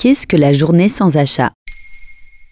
Qu'est-ce que la journée sans achat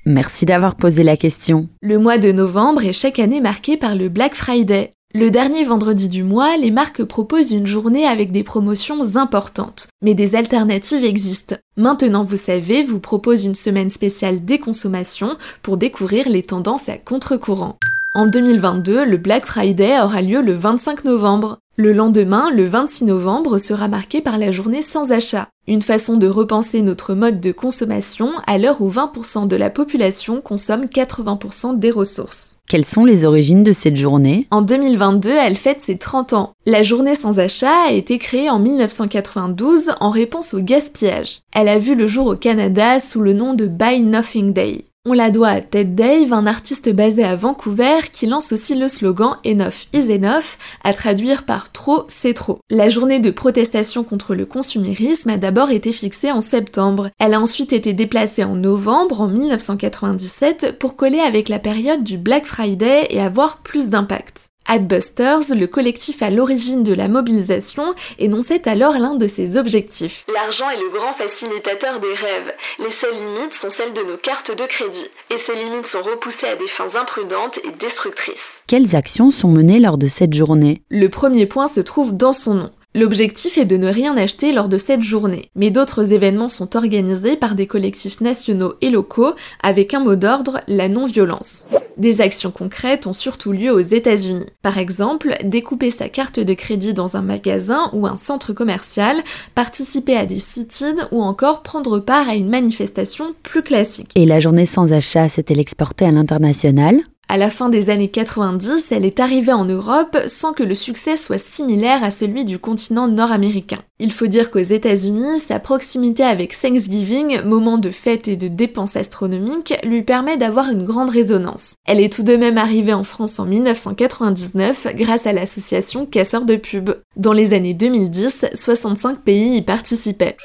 Merci d'avoir posé la question. Le mois de novembre est chaque année marqué par le Black Friday. Le dernier vendredi du mois, les marques proposent une journée avec des promotions importantes. Mais des alternatives existent. Maintenant, vous savez, vous propose une semaine spéciale déconsommation pour découvrir les tendances à contre-courant. En 2022, le Black Friday aura lieu le 25 novembre. Le lendemain, le 26 novembre, sera marqué par la journée sans achat, une façon de repenser notre mode de consommation à l'heure où 20% de la population consomme 80% des ressources. Quelles sont les origines de cette journée? En 2022, elle fête ses 30 ans. La journée sans achat a été créée en 1992 en réponse au gaspillage. Elle a vu le jour au Canada sous le nom de Buy Nothing Day. On la doit à Ted Dave, un artiste basé à Vancouver qui lance aussi le slogan Enough is enough, à traduire par trop c'est trop. La journée de protestation contre le consumérisme a d'abord été fixée en septembre. Elle a ensuite été déplacée en novembre en 1997 pour coller avec la période du Black Friday et avoir plus d'impact. Adbusters, le collectif à l'origine de la mobilisation, énonçait alors l'un de ses objectifs. L'argent est le grand facilitateur des rêves. Les seules limites sont celles de nos cartes de crédit. Et ces limites sont repoussées à des fins imprudentes et destructrices. Quelles actions sont menées lors de cette journée? Le premier point se trouve dans son nom. L'objectif est de ne rien acheter lors de cette journée, mais d'autres événements sont organisés par des collectifs nationaux et locaux avec un mot d'ordre, la non-violence. Des actions concrètes ont surtout lieu aux États-Unis. Par exemple, découper sa carte de crédit dans un magasin ou un centre commercial, participer à des sit-ins ou encore prendre part à une manifestation plus classique. Et la journée sans achat s'est-elle exportée à l'international? À la fin des années 90, elle est arrivée en Europe sans que le succès soit similaire à celui du continent nord-américain. Il faut dire qu'aux États-Unis, sa proximité avec Thanksgiving, moment de fête et de dépenses astronomiques, lui permet d'avoir une grande résonance. Elle est tout de même arrivée en France en 1999 grâce à l'association Casseurs de pub. Dans les années 2010, 65 pays y participaient.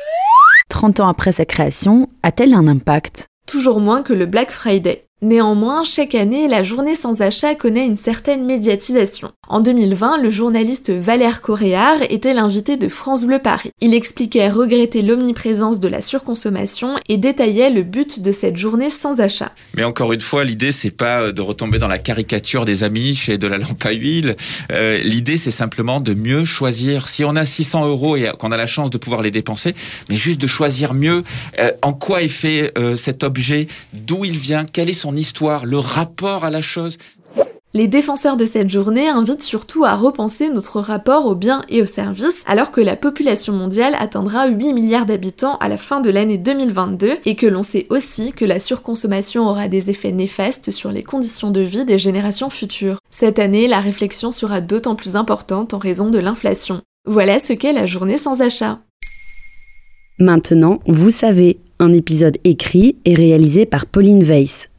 30 ans après sa création, a-t-elle un impact? Toujours moins que le Black Friday. Néanmoins, chaque année, la journée sans achat connaît une certaine médiatisation. En 2020, le journaliste Valère Coréard était l'invité de France Bleu Paris. Il expliquait regretter l'omniprésence de la surconsommation et détaillait le but de cette journée sans achat. Mais encore une fois, l'idée c'est pas de retomber dans la caricature des amiches et de la lampe à huile. Euh, l'idée c'est simplement de mieux choisir. Si on a 600 euros et qu'on a la chance de pouvoir les dépenser, mais juste de choisir mieux euh, en quoi est fait euh, cet objet, d'où il vient, quel est son histoire, le rapport à la chose. Les défenseurs de cette journée invitent surtout à repenser notre rapport aux biens et aux services, alors que la population mondiale atteindra 8 milliards d'habitants à la fin de l'année 2022 et que l'on sait aussi que la surconsommation aura des effets néfastes sur les conditions de vie des générations futures. Cette année, la réflexion sera d'autant plus importante en raison de l'inflation. Voilà ce qu'est la journée sans achat. Maintenant, vous savez, un épisode écrit et réalisé par Pauline Weiss.